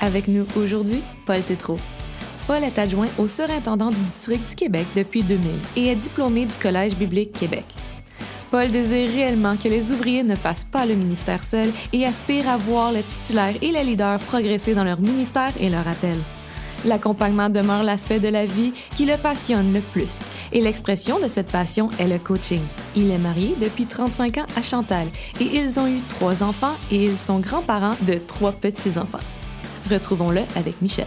Avec nous aujourd'hui, Paul Tétrault. Paul est adjoint au surintendant du district du Québec depuis 2000 et est diplômé du Collège biblique Québec. Paul désire réellement que les ouvriers ne fassent pas le ministère seul et aspire à voir les titulaires et les leaders progresser dans leur ministère et leur appel. L'accompagnement demeure l'aspect de la vie qui le passionne le plus. Et l'expression de cette passion est le coaching. Il est marié depuis 35 ans à Chantal et ils ont eu trois enfants et ils sont grands-parents de trois petits-enfants. Retrouvons-le avec Michel.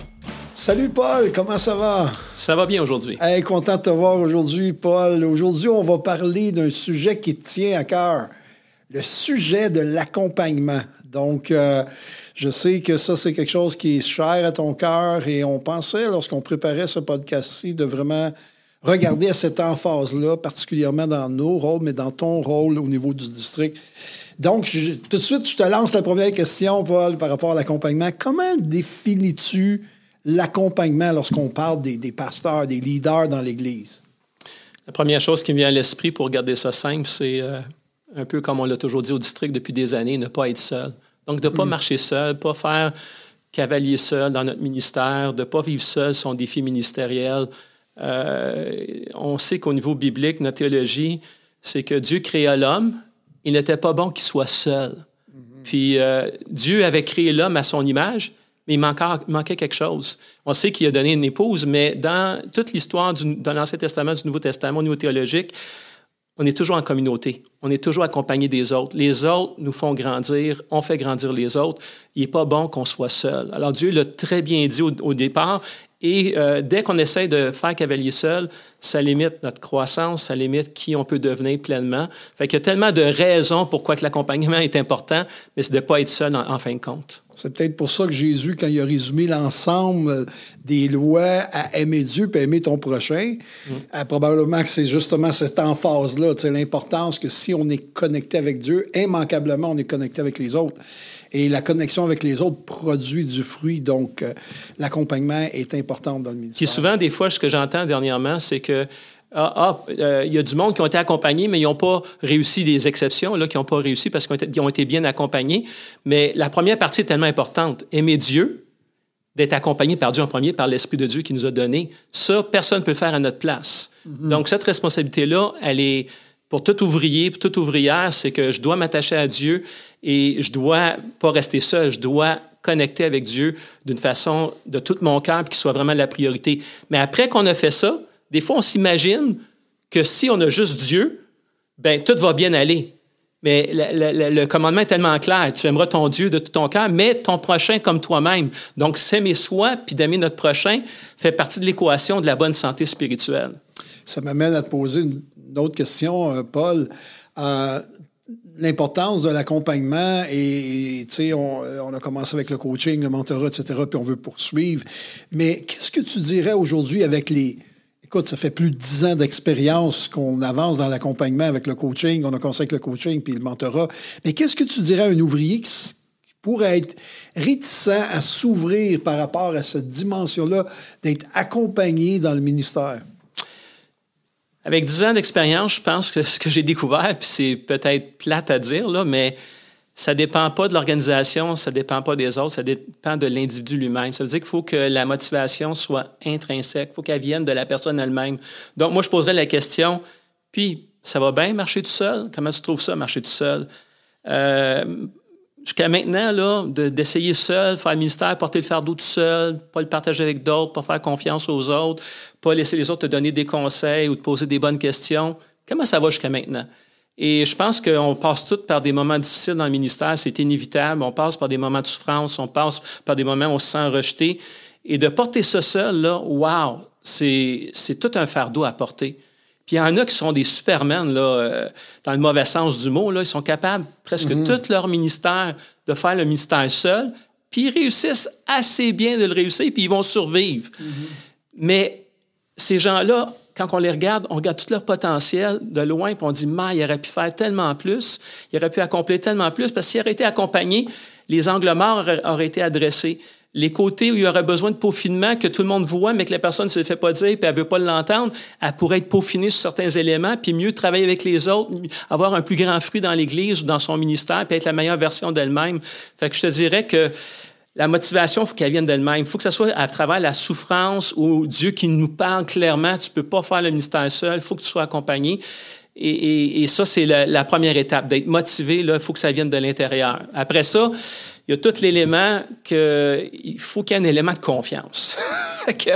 Salut Paul, comment ça va? Ça va bien aujourd'hui. Hey, content de te voir aujourd'hui, Paul. Aujourd'hui, on va parler d'un sujet qui te tient à cœur, le sujet de l'accompagnement. Donc, euh, je sais que ça, c'est quelque chose qui est cher à ton cœur et on pensait, lorsqu'on préparait ce podcast-ci, de vraiment regarder à cette emphase-là, particulièrement dans nos rôles, mais dans ton rôle au niveau du district. Donc, tout de suite, je te lance la première question, Paul, par rapport à l'accompagnement. Comment définis-tu l'accompagnement lorsqu'on parle des, des, pasteurs, des leaders dans l'Église? La première chose qui me vient à l'esprit pour garder ça simple, c'est euh, un peu comme on l'a toujours dit au district depuis des années, ne pas être seul. Donc, de ne pas hmm. marcher seul, pas faire cavalier seul dans notre ministère, de ne pas vivre seul son défi ministériel. Euh, on sait qu'au niveau biblique, notre théologie, c'est que Dieu créa l'homme, il n'était pas bon qu'il soit seul. Hmm. Puis euh, Dieu avait créé l'homme à son image, mais il manquait, quelque chose. On sait qu'il a donné une épouse, mais dans toute l'histoire de l'Ancien Testament, du Nouveau Testament, au niveau théologique, on est toujours en communauté. On est toujours accompagné des autres. Les autres nous font grandir, on fait grandir les autres. Il n'est pas bon qu'on soit seul. Alors Dieu l'a très bien dit au, départ. Et euh, dès qu'on essaie de faire cavalier seul, ça limite notre croissance, ça limite qui on peut devenir pleinement. Fait qu'il y a tellement de raisons pourquoi l'accompagnement est important, mais c'est de ne pas être seul en fin de compte. C'est peut-être pour ça que Jésus, quand il a résumé l'ensemble des lois à aimer Dieu et aimer ton prochain, mm. euh, probablement que c'est justement cette emphase-là, l'importance que si on est connecté avec Dieu, immanquablement, on est connecté avec les autres. Et la connexion avec les autres produit du fruit. Donc, euh, l'accompagnement est important dans le ministère. Qui souvent, des fois, ce que j'entends dernièrement, c'est que ah, ah euh, il y a du monde qui ont été accompagnés, mais ils n'ont pas réussi des exceptions, là, qui n'ont pas réussi parce qu'ils ont, été bien accompagnés. Mais la première partie est tellement importante. Aimer Dieu, d'être accompagné par Dieu en premier, par l'Esprit de Dieu qui nous a donné, ça, personne ne peut le faire à notre place. Mm-hmm. Donc, cette responsabilité-là, elle est pour tout ouvrier, pour toute ouvrière, c'est que je dois m'attacher à Dieu et je dois pas rester seul, je dois connecter avec Dieu d'une façon de tout mon cœur, qui soit vraiment la priorité. Mais après qu'on a fait ça, des fois, on s'imagine que si on a juste Dieu, ben tout va bien aller. Mais le, commandement est tellement clair. Tu aimeras ton Dieu de tout ton cœur, mais ton prochain comme toi-même. Donc, s'aimer soi puis d'aimer notre prochain fait partie de l'équation de la bonne santé spirituelle. Ça m'amène à te poser une, autre question, euh, Paul. Euh, l'importance de l'accompagnement et, tu sais, on, on, a commencé avec le coaching, le mentorat, etc., puis on veut poursuivre. Mais qu'est-ce que tu dirais aujourd'hui avec les, Écoute, ça fait plus de dix ans d'expérience qu'on avance dans l'accompagnement avec le coaching. On a commencé avec le coaching puis le mentorat. Mais qu'est-ce que tu dirais à un ouvrier qui pourrait être réticent à s'ouvrir par rapport à cette dimension-là, d'être accompagné dans le ministère? Avec dix ans d'expérience, je pense que ce que j'ai découvert, puis c'est peut-être plate à dire, là, mais ça ne dépend pas de l'organisation, ça ne dépend pas des autres, ça dépend de l'individu lui-même. Ça veut dire qu'il faut que la motivation soit intrinsèque, il faut qu'elle vienne de la personne elle-même. Donc, moi, je poserais la question, puis, ça va bien marcher tout seul? Comment tu trouves ça, marcher tout seul? Euh, jusqu'à maintenant, là, d'essayer seul, faire le ministère, porter le fardeau tout seul, pas le partager avec d'autres, pas faire confiance aux autres, pas laisser les autres te donner des conseils ou te poser des bonnes questions. Comment ça va jusqu'à maintenant? Et je pense qu'on passe tous par des moments difficiles dans le ministère, c'est inévitable. On passe par des moments de souffrance, on passe par des moments où on se sent rejeté. Et de porter ça seul, là, wow, c'est tout un fardeau à porter. Puis il y en a qui sont des supermen, là, euh, dans le mauvais sens du mot. Là, ils sont capables, presque mm-hmm. tout leur ministère, de faire le ministère seul. Puis ils réussissent assez bien de le réussir, puis ils vont survivre. Mm-hmm. Mais ces gens-là, quand on les regarde, on regarde tout leur potentiel de loin, puis on dit, mais il aurait pu faire tellement plus, il aurait pu accomplir tellement plus, parce qu'il aurait été accompagné, les angles morts auraient, été adressés. Les côtés où il y aurait besoin de peaufinement que tout le monde voit, mais que la personne ne se le fait pas dire, puis elle veut pas l'entendre, elle pourrait être peaufinée sur certains éléments, puis mieux travailler avec les autres, avoir un plus grand fruit dans l'Église ou dans son ministère, puis être la meilleure version d'elle-même. Fait que je te dirais que la motivation, il faut qu'elle vienne d'elle-même. Il faut que ce soit à travers la souffrance ou Dieu qui nous parle clairement. Tu peux pas faire le ministère seul, il faut que tu sois accompagné. Et, ça, c'est la, première étape, d'être motivé. il faut que ça vienne de l'intérieur. Après ça, il y a tout l'élément qu'il faut qu'il y ait un élément de confiance. que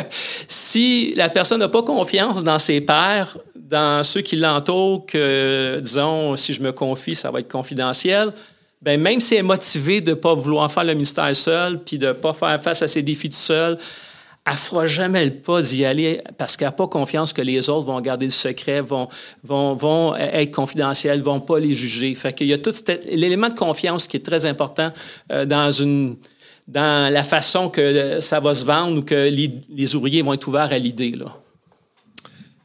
si la personne n'a pas confiance dans ses pairs, dans ceux qui l'entourent, que, disons, si je me confie, ça va être confidentiel, ben même si elle est motivée de ne pas vouloir faire le mystère seul, puis de ne pas faire face à ses défis tout seul, elle fera jamais le pas d'y aller parce qu'elle n'a pas confiance que les autres vont garder le secret, vont, vont, vont être confidentiels, vont pas les juger. Fait qu'il y a tout l'élément de confiance qui est très important euh, dans une dans la façon que ça va se vendre ou que les, ouvriers vont être ouverts à l'idée. Là.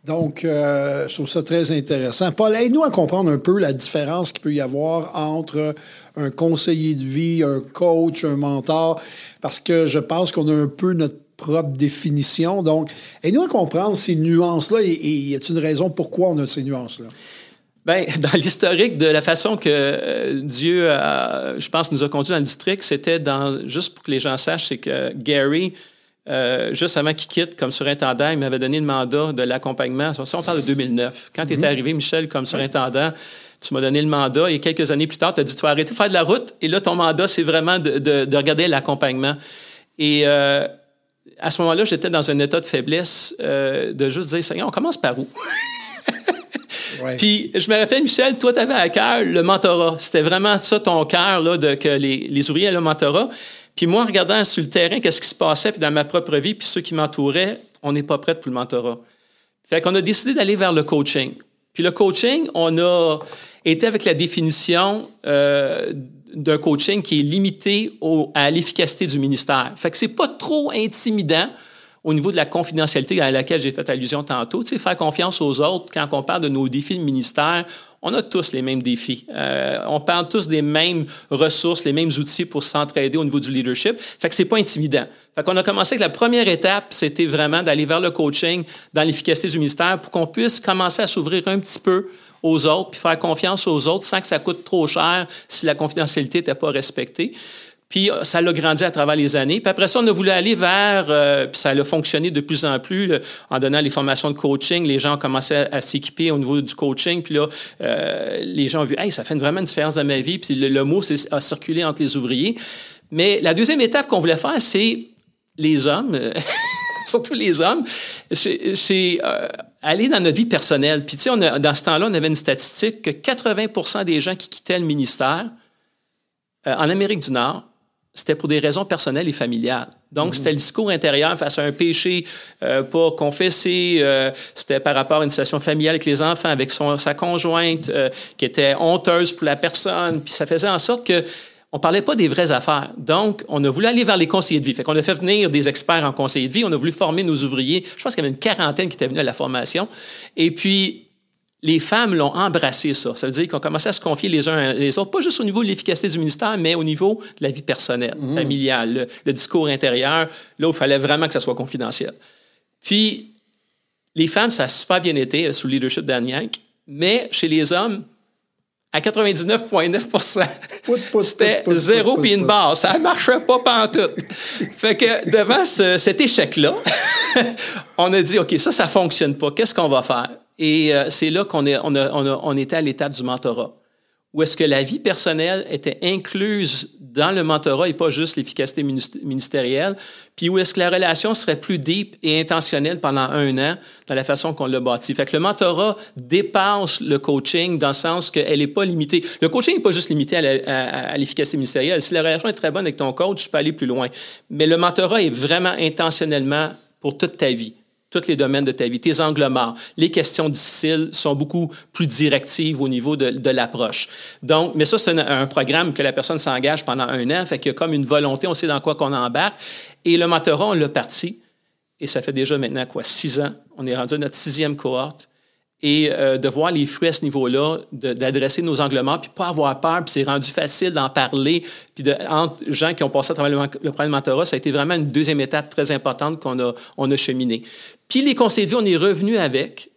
Donc, euh, je trouve ça très intéressant. Paul, aide-nous à comprendre un peu la différence qu'il peut y avoir entre un conseiller de vie, un coach, un mentor, parce que je pense qu'on a un peu notre propre définition. Donc, aide-nous à comprendre ces nuances-là et, y a-t-il une raison pourquoi on a ces nuances-là? Bien, dans l'historique de la façon que euh, Dieu, je pense, nous a conduits dans le district, c'était dans, juste pour que les gens sachent, c'est que Gary, euh, juste avant qu'il quitte comme surintendant, il m'avait donné le mandat de l'accompagnement. Ça, on parle de 2009. Quand tu es mhm. arrivé, Michel, comme surintendant, tu m'as donné le mandat et quelques années plus tard, tu as dit tu vas arrêter de faire de la route. Et là, ton mandat, c'est vraiment de, regarder l'accompagnement. Et euh, à ce moment-là, j'étais dans un état de faiblesse euh, de juste dire Seigneur, on commence par où? Puis je me rappelle, Michel, toi, tu avais à cœur le mentorat. C'était vraiment ça ton cœur, là, de, que les, les ouvriers aient le mentorat. Puis moi, en regardant sur le terrain, qu'est-ce qui se passait, puis dans ma propre vie, puis ceux qui m'entouraient, on n'est pas prêt pour le mentorat. Fait qu'on a décidé d'aller vers le coaching. Puis le coaching, on a été avec la définition euh, d'un coaching qui est limité à l'efficacité du ministère. Fait que c'est pas trop intimidant au niveau de la confidentialité à laquelle j'ai fait allusion tantôt. Tu sais, faire confiance aux autres quand on parle de nos défis de ministère, on a tous les mêmes défis. Euh, on parle tous des mêmes ressources, les mêmes outils pour s'entraider au niveau du leadership. Fait que c'est pas intimidant. Fait qu'on a commencé avec la première étape, c'était vraiment d'aller vers le coaching dans l'efficacité du ministère pour qu'on puisse commencer à s'ouvrir un petit peu aux autres, puis faire confiance aux autres sans que ça coûte trop cher si la confidentialité n'était pas respectée. Puis euh, ça l'a grandi à travers les années. Puis après ça, on a voulu aller vers, euh, puis ça a fonctionné de plus en plus, en donnant les formations de coaching. Les gens ont commencé à, s'équiper au niveau du coaching. Puis là, euh, les gens ont vu, hey, ça fait vraiment une différence dans ma vie. Puis le, mot a circulé entre les ouvriers. Mais la deuxième étape qu'on voulait faire, c'est les hommes, surtout les hommes, c'est aller dans notre vie personnelle. Puis tu sais, dans ce temps-là, on avait une statistique que 80% des gens qui quittaient le ministère en Amérique du Nord c'était pour des raisons personnelles et familiales. Donc, mhm. c'était le discours intérieur face à un péché euh, pas confessé. Euh, c'était par rapport à une situation familiale avec les enfants, avec son, sa conjointe euh, qui était honteuse pour la personne. Puis ça faisait en sorte que on parlait pas des vraies affaires. Donc, on a voulu aller vers les conseillers de vie. Fait qu'on a fait venir des experts en conseillers de vie. On a voulu former nos ouvriers. Je pense qu'il y avait une quarantaine qui étaient venus à la formation. Et puis, les femmes l'ont embrassé, ça. Ça veut dire qu'on commençait à se confier les uns les autres, pas juste au niveau de l'efficacité du ministère, mais au niveau de la vie personnelle, mhm. familiale, le, discours intérieur, là où il fallait vraiment que ça soit confidentiel. Puis, les femmes, ça a super bien été euh, sous le leadership d'Anne mais chez les hommes, à 99,9 C'était zéro puis une barre. Ça ne marchait pas pantoute. fait que devant cet échec-là, on a dit, OK, ça, ça ne fonctionne pas. Qu'est-ce qu'on va faire? Et euh, c'est là qu'on on, on, était à l'étape du mentorat, où est-ce que la vie personnelle était incluse dans le mentorat et pas juste l'efficacité ministérielle, puis où est-ce que la relation serait plus deep et intentionnelle pendant un an dans la façon qu'on l'a bâti. Fait que le mentorat dépasse le coaching dans le sens qu'elle n'est pas limitée. Le coaching n'est pas juste limité à l'efficacité ministérielle. Si la relation est très bonne avec ton coach, tu peux aller plus loin. Mais le mentorat est vraiment intentionnellement pour toute ta vie tous les domaines de ta vie, tes angles morts. Les questions difficiles sont beaucoup plus directives au niveau de, l'approche. Donc, mais ça, c'est un, programme que la personne s'engage pendant un an, fait qu'il y a comme une volonté, on sait dans quoi qu'on embarque. Et le mentorat, on l'a parti, et ça fait déjà maintenant, quoi, six ans. On est rendu à notre sixième cohorte et euh, de voir les fruits à ce niveau-là, d'adresser nos angles morts, puis pas avoir peur, puis c'est rendu facile d'en parler, puis de, entre gens qui ont passé à travers le, le programme de mentorat, ça a été vraiment une deuxième étape très importante qu'on a, on a cheminé. Puis les conseillers de vie, on est revenu avec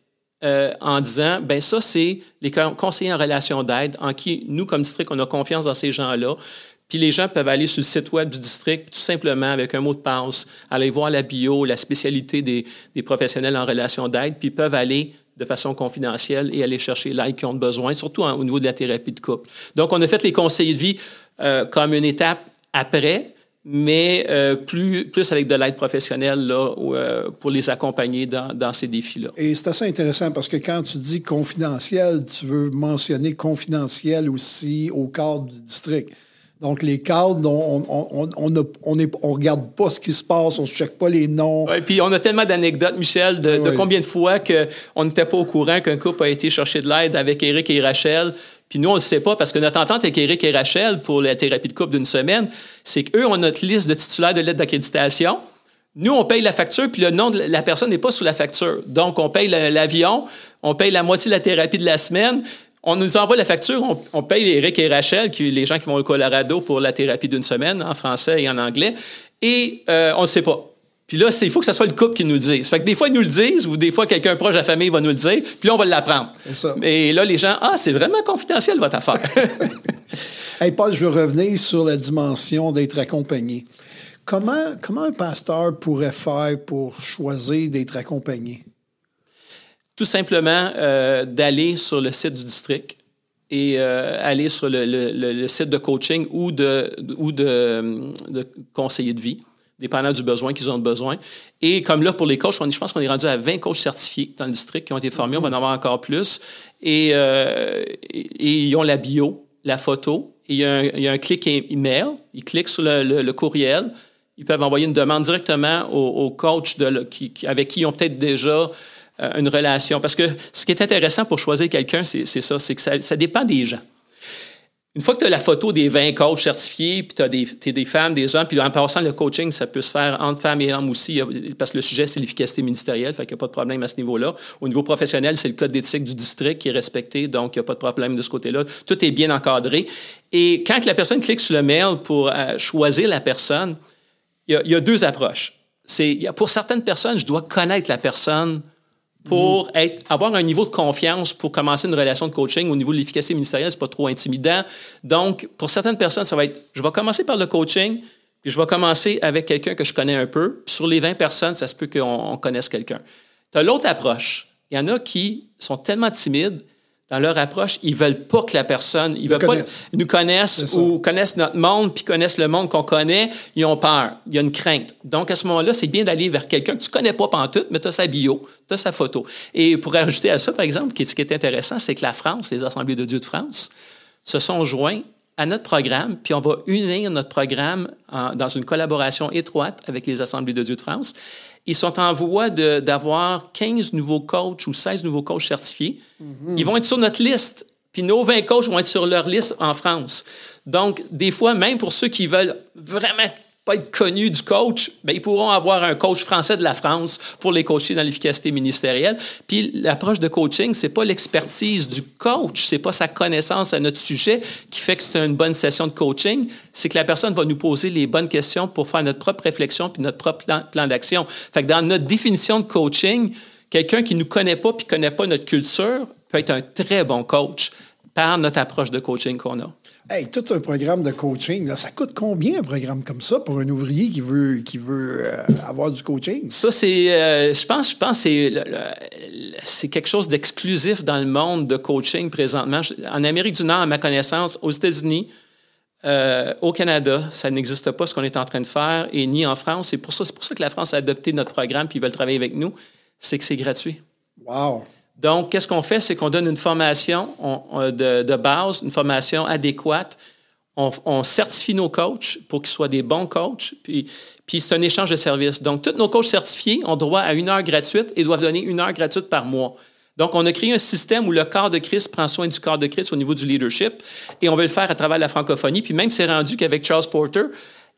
euh, en disant, ben ça, c'est les conseillers en relation d'aide, en qui, nous, comme district, on a confiance dans ces gens-là. Puis les gens peuvent aller sur le site web du district, tout simplement avec un mot de passe, aller voir la bio, la spécialité des, des professionnels en relation d'aide, puis peuvent aller de façon confidentielle et aller chercher l'aide qu'ils ont besoin, surtout au niveau de la thérapie de couple. Donc, on a fait les conseillers de vie euh, comme une étape après, mais euh, plus, plus avec de l'aide professionnelle là, euh, pour les accompagner dans, dans ces défis-là. Et c'est assez intéressant parce que quand tu dis confidentiel, tu veux mentionner confidentiel aussi au cadre du district. Donc, les cadres, on ne on, on, regarde pas ce qui se passe, on ne check pas les noms. Oui, puis on a tellement d'anecdotes, Michel, de, de, combien de fois qu'on n'était pas au courant qu'un couple a été chercher de l'aide avec Eric et Rachel, puis nous, on ne le sait pas parce que notre entente avec Eric et Rachel pour la thérapie de couple d'une semaine, c'est qu'eux ont notre liste de titulaires de lettres d'accréditation. Nous, on paye la facture, puis le nom de la personne n'est pas sous la facture. Donc, on paye l'avion, on paye la moitié de la thérapie de la semaine. On nous envoie la facture, on, paye Eric et Rachel, qui, les gens qui vont au Colorado pour la thérapie d'une semaine, en français et en anglais, et euh, on ne sait pas. Puis là, il faut que ce soit le couple qui nous le dise. Fait que des fois, ils nous le disent, ou des fois, quelqu'un proche de la famille va nous le dire, puis là, on va l'apprendre. Et là, les gens, ah, c'est vraiment confidentiel, votre affaire. hey, Paul, je veux revenir sur la dimension d'être accompagné. Comment, comment un pasteur pourrait faire pour choisir d'être accompagné? Tout simplement euh, d'aller sur le site du district et euh, aller sur le, site de coaching ou de, ou de, de conseiller de vie dépendant du besoin qu'ils ont besoin. Et comme là, pour les coachs, je pense qu'on est rendu à 20 coachs certifiés dans le district qui ont été formés. On va en avoir encore plus. Et, euh, ils ont la bio, la photo. il, y a un, clic email. Ils cliquent sur le, courriel. Ils peuvent envoyer une demande directement au, coach de, avec qui ils ont peut-être déjà une relation. Parce que ce qui est intéressant pour choisir quelqu'un, c'est ça, c'est que ça dépend des gens. Une fois que tu as la photo des 20 coachs certifiés, puis tu as des, des, femmes, des hommes, puis en passant, le coaching, ça peut se faire entre femmes et hommes aussi, parce que le sujet, c'est l'efficacité ministérielle, fait qu'il n'y a pas de problème à ce niveau-là. Au niveau professionnel, c'est le code d'éthique du district qui est respecté, donc il n'y a pas de problème de ce côté-là. Tout est bien encadré. Et quand la personne clique sur le mail pour euh, choisir la personne, il y, a, deux approches. C'est, pour certaines personnes, je dois connaître la personne pour avoir un niveau de confiance pour commencer une relation de coaching au niveau de l'efficacité ministérielle, c'est pas trop intimidant. Donc, pour certaines personnes, ça va être, je vais commencer par le coaching, puis je vais commencer avec quelqu'un que je connais un peu. sur les 20 personnes, ça se peut qu'on connaisse quelqu'un. Tu l'autre approche. Il y en a qui sont tellement timides dans leur approche, ils veulent pas que la personne, ils veulent pas nous connaissent ou connaissent notre monde puis connaissent le monde qu'on connaît, ils ont peur, il y a une crainte. Donc à ce moment-là, c'est bien d'aller vers quelqu'un que tu connais pas pantoute, mais tu as sa bio, tu as sa photo. Et pour ajouter à ça, par exemple, ce qui est intéressant, c'est que la France, les Assemblées de Dieu de France, se sont joints à notre programme, puis on va unir notre programme dans une collaboration étroite avec les Assemblées de Dieu de France. Ils sont en voie d'avoir 15 nouveaux coachs ou 16 nouveaux coachs certifiés. Mhm. Ils vont être sur notre liste. Puis nos 20 coachs vont être sur leur liste en France. Donc, des fois, même pour ceux qui veulent vraiment pas être connus du coach, bien, ils pourront avoir un coach français de la France pour les coacher dans l'efficacité ministérielle. Puis l'approche de coaching, c'est pas l'expertise du coach, c'est pas sa connaissance à notre sujet qui fait que c'est une bonne session de coaching, c'est que la personne va nous poser les bonnes questions pour faire notre propre réflexion puis notre propre plan, d'action. Fait que dans notre définition de coaching, quelqu'un qui nous connaît pas puis connaît pas notre culture peut être un très bon coach par notre approche de coaching qu'on a. Hey, tout un programme de coaching, ça coûte combien un programme comme ça pour un ouvrier qui veut, qui veut euh, avoir du coaching? Ça, c'est, euh, je pense, je pense c'est, c'est quelque chose d'exclusif dans le monde de coaching présentement. En Amérique du Nord, à ma connaissance, aux États-Unis, euh, au Canada, ça n'existe pas ce qu'on est en train de faire, et ni en France. C'est pour ça, c'est pour ça que la France a adopté notre programme puis ils veulent travailler avec nous. C'est que c'est gratuit. Wow! Donc, qu'est-ce qu'on fait? C'est qu'on donne une formation de, base, une formation adéquate. On, certifie nos coachs pour qu'ils soient des bons coachs. Puis, puis c'est un échange de services. Donc, tous nos coachs certifiés ont droit à une heure gratuite et doivent donner une heure gratuite par mois. Donc, on a créé un système où le corps de Christ prend soin du corps de Christ au niveau du leadership et on veut le faire à travers la francophonie. Puis même, c'est rendu qu'avec Charles Porter,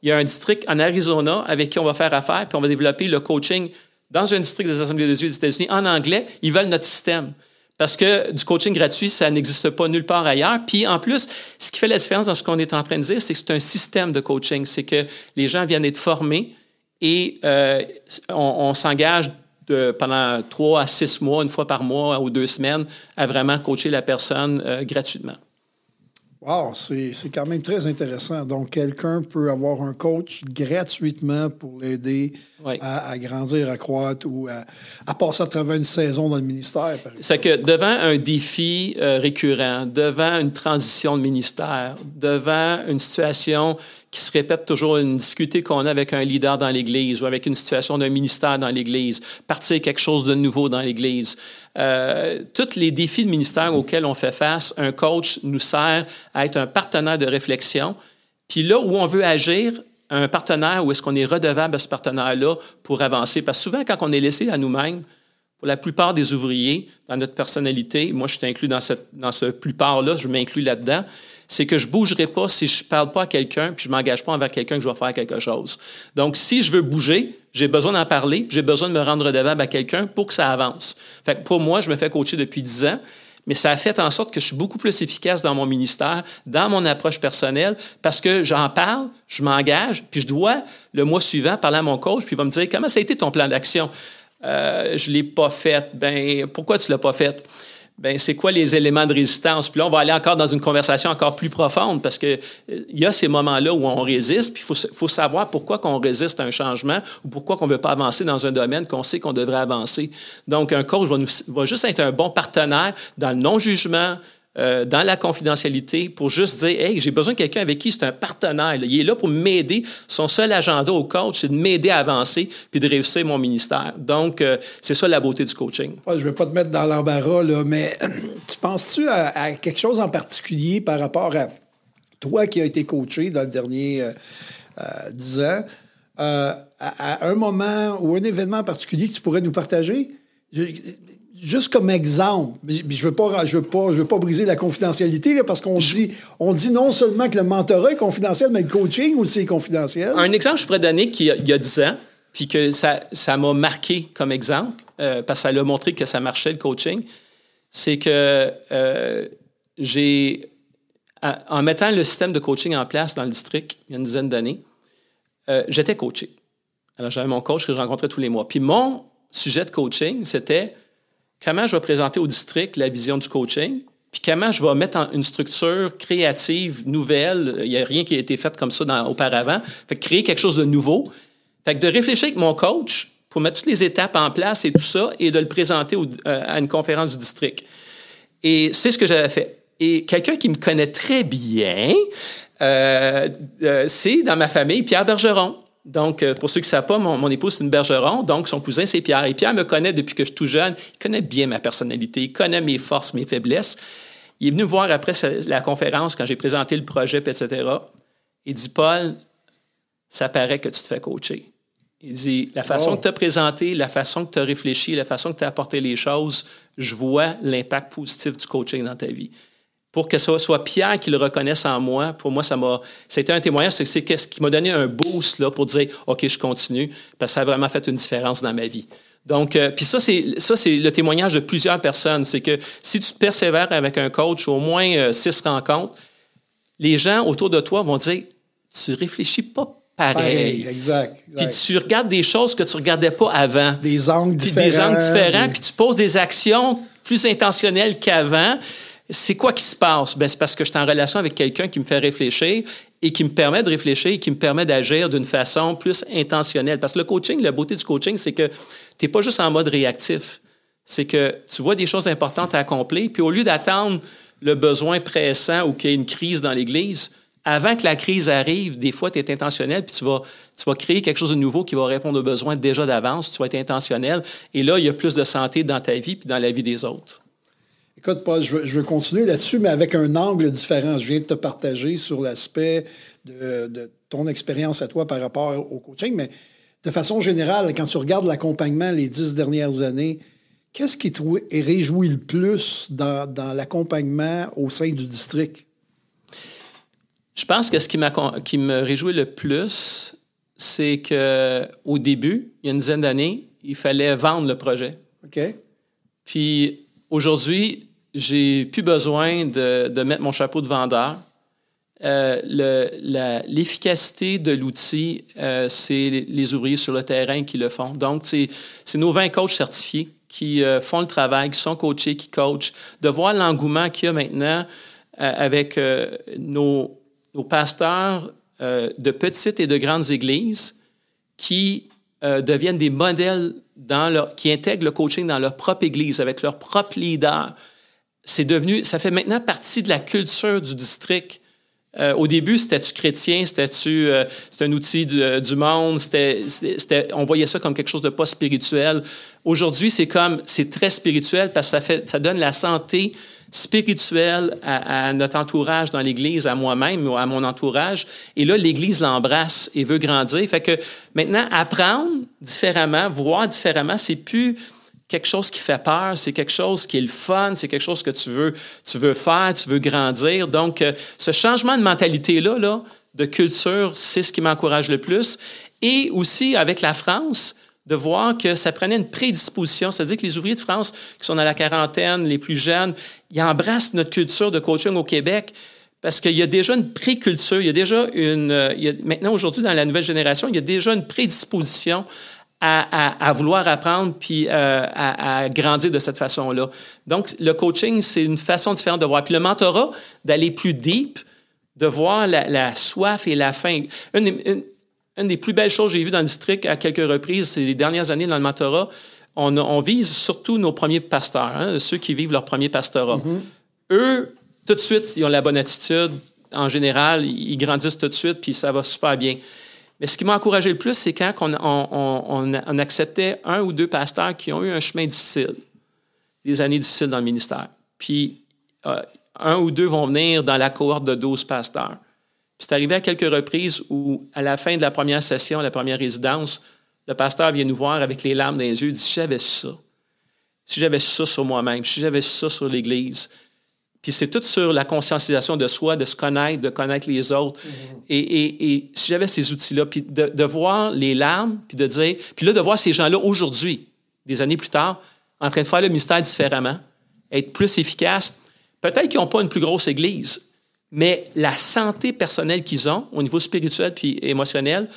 il y a un district en Arizona avec qui on va faire affaire, puis on va développer le coaching dans un district des Assemblées de des États-Unis, en anglais, ils veulent notre système. Parce que du coaching gratuit, ça n'existe pas nulle part ailleurs. Puis en plus, ce qui fait la différence dans ce qu'on est en train de dire, c'est que c'est un système de coaching. C'est que les gens viennent être formés et euh, on, s'engage pendant trois à six mois, une fois par mois ou deux semaines, à vraiment coacher la personne euh, gratuitement. Wow, c'est quand même très intéressant. Donc, quelqu'un peut avoir un coach gratuitement pour l'aider à, grandir, à croître ou à, passer à travers une saison dans le ministère. C'est que devant un défi euh, récurrent, devant une transition de ministère, devant une situation qui se répète toujours, une difficulté qu'on a avec un leader dans l'Église ou avec une situation d'un ministère dans l'Église, partir quelque chose de nouveau dans l'Église. Euh, tous les défis de ministère auxquels on fait face, un coach nous sert à être un partenaire de réflexion. Puis là où on veut agir, un partenaire, où est-ce qu'on est redevable à ce partenaire-là pour avancer? Parce que souvent, quand on est laissé à nous-mêmes, pour la plupart des ouvriers, dans notre personnalité, moi je suis inclus dans, cette, dans ce plupart-là, je m'inclus là-dedans, c'est que je bougerai pas si je parle pas à quelqu'un puis je m'engage pas envers quelqu'un que je vais faire quelque chose. Donc, si je veux bouger, j'ai besoin d'en parler, j'ai besoin de me rendre redevable à quelqu'un pour que ça avance. Fait pour moi, je me fais coacher depuis 10 ans, mais ça a fait en sorte que je suis beaucoup plus efficace dans mon ministère, dans mon approche personnelle, parce que j'en parle, je m'engage, puis je dois, le mois suivant, parler à mon coach, puis il va me dire comment ça a été ton plan d'action. Euh, je ne l'ai pas fait. Ben, pourquoi tu ne l'as pas fait? Ben c'est quoi les éléments de résistance? Puis là, on va aller encore dans une conversation encore plus profonde parce euh, il y a ces moments-là où on résiste, puis il faut, faut, savoir pourquoi qu'on résiste à un changement ou pourquoi qu'on ne veut pas avancer dans un domaine qu'on sait qu'on devrait avancer. Donc, un coach va juste être un bon partenaire dans le non-jugement, euh, dans la confidentialité pour juste dire Hey, j'ai besoin de quelqu'un avec qui c'est un partenaire. Il est là pour m'aider. Son seul agenda au coach, c'est de m'aider à avancer puis de réussir mon ministère. Donc, euh, c'est ça la beauté du coaching. je ne vais pas te mettre dans l'embarras, mais tu penses-tu à, quelque chose en particulier par rapport à toi qui as été coaché dans le dernier euh, dix ans? à, un moment ou un événement particulier que tu pourrais nous partager? Juste comme exemple, je ne veux, pas, je veux, pas, je veux pas briser la confidentialité là, parce qu'on dit, on dit non seulement que le mentorat est confidentiel, mais le coaching aussi est confidentiel. Un exemple, je pourrais donner qu'il y, a 10 ans, puis que ça, ça m'a marqué comme exemple, euh, parce que ça a montré que ça marchait le coaching, c'est que euh, j'ai, en mettant le système de coaching en place dans le district il y a une dizaine d'années, euh, j'étais coaché. Alors j'avais mon coach que je rencontrais tous les mois. Puis mon sujet de coaching, c'était comment je vais présenter au district la vision du coaching, puis comment je vais mettre en une structure créative, nouvelle. Il n'y a rien qui a été fait comme ça auparavant. Fait créer quelque chose de nouveau. Fait que de réfléchir avec mon coach pour mettre toutes les étapes en place et tout ça, et de le présenter euh, à une conférence du district. Et c'est ce que j'avais fait. Et quelqu'un qui me connaît très bien, euh, euh, c'est dans ma famille Pierre Bergeron. Donc, euh, pour ceux qui ne savent pas, mon, épouse, c'est une bergeron, donc son cousin, c'est Pierre. Et Pierre me connaît depuis que je suis tout jeune. Il connaît bien ma personnalité, il connaît mes forces, mes faiblesses. Il est venu voir après la conférence, quand j'ai présenté le projet, etc. Il dit Paul, ça paraît que tu te fais coacher. Il dit La façon que tu as présenté, la façon que tu as réfléchi, la façon que tu as apporté les choses, je vois l'impact positif du coaching dans ta vie pour que ce soit Pierre qui le reconnaisse en moi, pour moi, ça m'a. C'était un témoignage, c'est ce qui m'a donné un boost là, pour dire OK, je continue, parce que ça a vraiment fait une différence dans ma vie. Donc, euh, puis ça, c'est ça, c'est le témoignage de plusieurs personnes. C'est que si tu persévères avec un coach, au moins euh, six rencontres, les gens autour de toi vont dire Tu réfléchis pas pareil. exact, Puis tu regardes des choses que tu regardais pas avant. Des angles différents. Des angles différents, puis tu poses des actions plus intentionnelles qu'avant. C'est quoi qui se passe? Ben, c'est parce que je suis en relation avec quelqu'un qui me fait réfléchir et qui me permet de réfléchir et qui me permet d'agir d'une façon plus intentionnelle. Parce que le coaching, la beauté du coaching, c'est que tu n'es pas juste en mode réactif. C'est que tu vois des choses importantes à accomplir, puis au lieu d'attendre le besoin pressant ou qu'il y ait une crise dans l'Église, avant que la crise arrive, des fois, tu es intentionnel, puis tu vas, créer quelque chose de nouveau qui va répondre aux besoins déjà d'avance. Tu vas être intentionnel. Et là, il y a plus de santé dans ta vie puis dans la vie des autres. Écoute, Paul, je veux, continuer là-dessus, mais avec un angle différent. Je viens de te partager sur l'aspect de, ton expérience à toi par rapport au coaching, mais de façon générale, quand tu regardes l'accompagnement les dix dernières années, qu'est-ce qui te réjouit le plus dans, l'accompagnement au sein du district? Je pense que ce qui, qui me réjouit le plus, c'est qu'au début, il y a une dizaine d'années, il fallait vendre le projet. OK. Puis aujourd'hui, j'ai plus besoin de, mettre mon chapeau de vendeur. Euh, l'efficacité de l'outil, euh, c'est les, ouvriers sur le terrain qui le font. Donc, c'est nos 20 coachs certifiés qui euh, font le travail, qui sont coachés, qui coachent. De voir l'engouement qu'il y a maintenant avec nos, nos, pasteurs de petites et de grandes églises qui deviennent des modèles dans leur, qui intègrent le coaching dans leur propre église, avec leur propre leader. C'est devenu, ça fait maintenant partie de la culture du district. Euh, au début, c'était-tu chrétien, c'était-tu euh, un outil du, euh, du monde, on voyait ça comme quelque chose de pas spirituel. Aujourd'hui, c'est comme, c'est très spirituel parce que ça, fait, ça donne la santé spirituelle à, notre entourage dans l'Église, à moi-même à mon entourage. Et là, l'Église l'embrasse et veut grandir. Fait que maintenant, apprendre différemment, voir différemment, c'est plus quelque chose qui fait peur, c'est quelque chose qui est le fun, c'est quelque chose que tu veux, tu veux faire, tu veux grandir. Donc, euh, ce changement de mentalité-là, là, de culture, c'est ce qui m'encourage le plus. Et aussi, avec la France, de voir que ça prenait une prédisposition, c'est-à-dire que les ouvriers de France qui sont dans la quarantaine, les plus jeunes, ils embrassent notre culture de coaching au Québec parce qu'il y a déjà une préculture, il y a déjà une... Euh, il y a, maintenant, aujourd'hui, dans la nouvelle génération, il y a déjà une prédisposition à, vouloir apprendre puis euh, à, grandir de cette façon-là. Donc, le coaching, c'est une façon différente de voir. Puis le mentorat, d'aller plus deep, de voir la, soif et la faim. Une, des plus belles choses que j'ai vues dans le district à quelques reprises, c'est les dernières années dans le mentorat, on, vise surtout nos premiers pasteurs, hein, ceux qui vivent leur premier pastorat. Mm-hmm. Eux, tout de suite, ils ont la bonne attitude. En général, ils grandissent tout de suite, puis ça va super bien. Mais ce qui m'a encouragé le plus, c'est quand on, acceptait un ou deux pasteurs qui ont eu un chemin difficile, des années difficiles dans le ministère. Puis euh, un ou deux vont venir dans la cohorte de 12 pasteurs. C'est arrivé à quelques reprises où, à la fin de la première session, la première résidence, le pasteur vient nous voir avec les larmes dans les yeux, il dit Si j'avais ça, si j'avais ça sur moi-même, si j'avais ça sur l'Église, puis c'est tout sur la conscientisation de soi, de se connaître, de connaître les autres. Mm-hmm. et, si j'avais ces outils-là, puis de, voir les larmes, puis de dire, puis là, de voir ces gens-là aujourd'hui, des années plus tard, en train de faire le mystère différemment, être plus efficaces. Peut-être qu'ils n'ont pas une plus grosse église, mais la santé personnelle qu'ils ont au niveau spirituel puis émotionnel,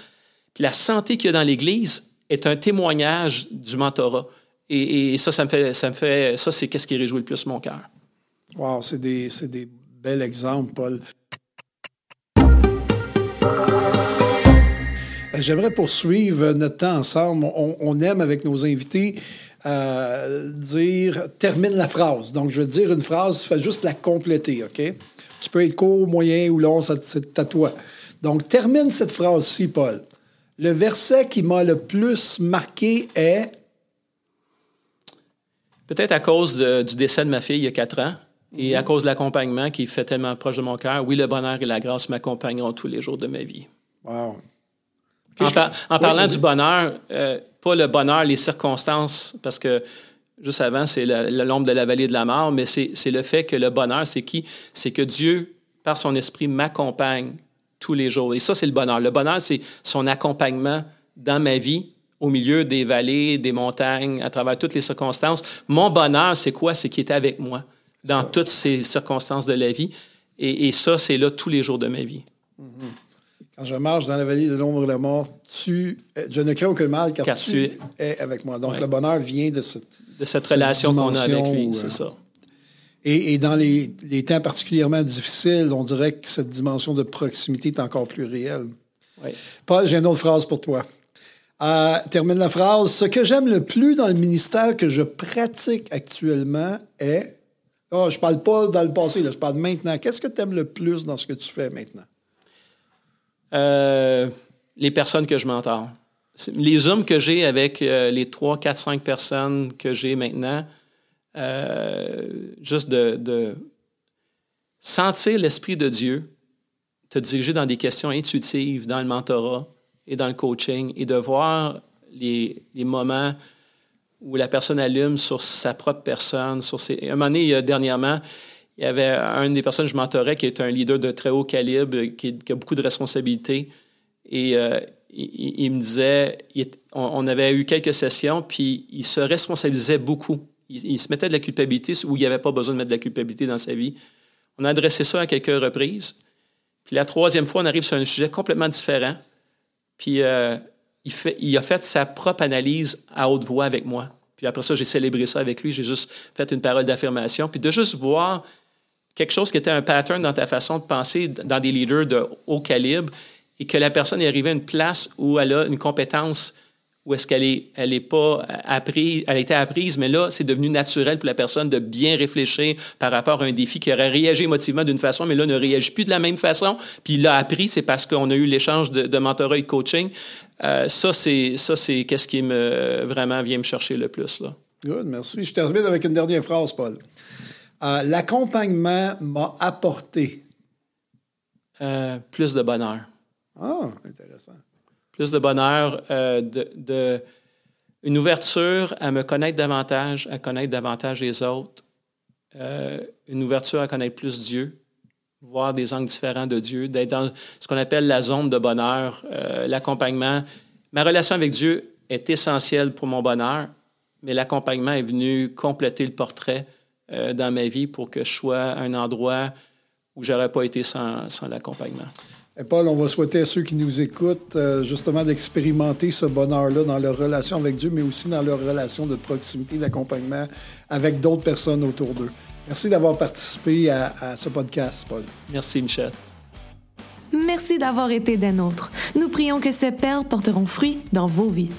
puis la santé qu'il y a dans l'église est un témoignage du mentorat. Et, ça, ça me fait, ça me fait, ça, c'est qu'est-ce qui réjouit le plus mon cœur. Wow, c'est des, des bels exemples, Paul. J'aimerais poursuivre notre temps ensemble. On, aime avec nos invités euh, dire termine la phrase. Donc, je vais dire une phrase, fais juste la compléter, OK? Tu peux être court, moyen ou long, c'est à toi. Donc, termine cette phrase-ci, Paul. Le verset qui m'a le plus marqué est. Peut-être à cause du décès de ma fille il y a quatre ans. Et à cause de l'accompagnement qui fait tellement proche de mon cœur, oui, le bonheur et la grâce m'accompagneront tous les jours de ma vie. Wow. En, parlant du bonheur, euh, pas le bonheur, les circonstances, parce que juste avant, c'est l'ombre de la vallée de la mort, mais c'est le fait que le bonheur, c'est qui? C'est que Dieu, par son esprit, m'accompagne tous les jours. Et ça, c'est le bonheur. Le bonheur, c'est son accompagnement dans ma vie, au milieu des vallées, des montagnes, à travers toutes les circonstances. Mon bonheur, c'est quoi? C'est qu'il est avec moi dans toutes ces circonstances de la vie. Et, ça, c'est là tous les jours de ma vie. Mm-hmm. Quand je marche dans la vallée de l'ombre de la mort, tu, je ne crains aucun mal car, tu, es avec moi. Donc, le bonheur vient de cette, de cette relation qu'on a avec lui, c'est ça. Et, dans les, les, temps particulièrement difficiles, on dirait que cette dimension de proximité est encore plus réelle. Oui. Paul, j'ai une autre phrase pour toi. Euh, termine la phrase. Ce que j'aime le plus dans le ministère que je pratique actuellement est Oh, je parle pas dans le passé, je parle maintenant. Qu'est-ce que tu aimes le plus dans ce que tu fais maintenant? Euh, les personnes que je m'entends. Les hommes que j'ai avec euh, les 3, 4, 5 personnes que j'ai maintenant, euh, juste de, sentir l'Esprit de Dieu te diriger dans des questions intuitives, dans le mentorat et dans le coaching, et de voir les, moments où la personne allume sur sa propre personne. Sur ses... Un moment donné, dernièrement, il y avait une des personnes que je mentorais qui est un leader de très haut calibre, qui, a beaucoup de responsabilités. Euh, il, me disait, on, avait eu quelques sessions, puis il se responsabilisait beaucoup. Il, se mettait de la culpabilité où il n'y avait pas besoin de mettre de la culpabilité dans sa vie. On a adressé ça à quelques reprises. Puis la troisième fois, on arrive sur un sujet complètement différent. Puis euh, il, a fait sa propre analyse à haute voix avec moi. Puis après ça, j'ai célébré ça avec lui. J'ai juste fait une parole d'affirmation. Puis de juste voir quelque chose qui était un pattern dans ta façon de penser dans des leaders de haut calibre et que la personne est arrivée à une place où elle a une compétence où est-ce qu'elle est, elle est pas apprise, elle a été apprise, mais là, c'est devenu naturel pour la personne de bien réfléchir par rapport à un défi qui aurait réagi émotivement d'une façon, mais là, ne réagit plus de la même façon. Puis il l'a appris, c'est parce qu'on a eu l'échange de, de, mentorat et de coaching. Euh, ça, c'est, ça, c'est qu'est-ce qui me, vraiment vient me chercher le plus, là. Good, merci. Je termine avec une dernière phrase, Paul. Euh, l'accompagnement m'a apporté. Euh, plus de bonheur. Ah, intéressant plus de bonheur, euh, une ouverture à me connaître davantage, à connaître davantage les autres, euh, une ouverture à connaître plus Dieu, voir des angles différents de Dieu, d'être dans ce qu'on appelle la zone de bonheur, euh, l'accompagnement. Ma relation avec Dieu est essentielle pour mon bonheur, mais l'accompagnement est venu compléter le portrait dans ma vie pour que je sois un endroit où j'aurais pas été sans l'accompagnement. Paul, on va souhaiter à ceux qui nous écoutent euh, justement d'expérimenter ce bonheur-là dans leur relation avec Dieu, mais aussi dans leur relation de proximité, d'accompagnement avec d'autres personnes autour d'eux. Merci d'avoir participé à, à ce podcast, Paul. Merci, Michel. Merci d'avoir été des nôtres. Nous prions que ces perles porteront fruit dans vos vies.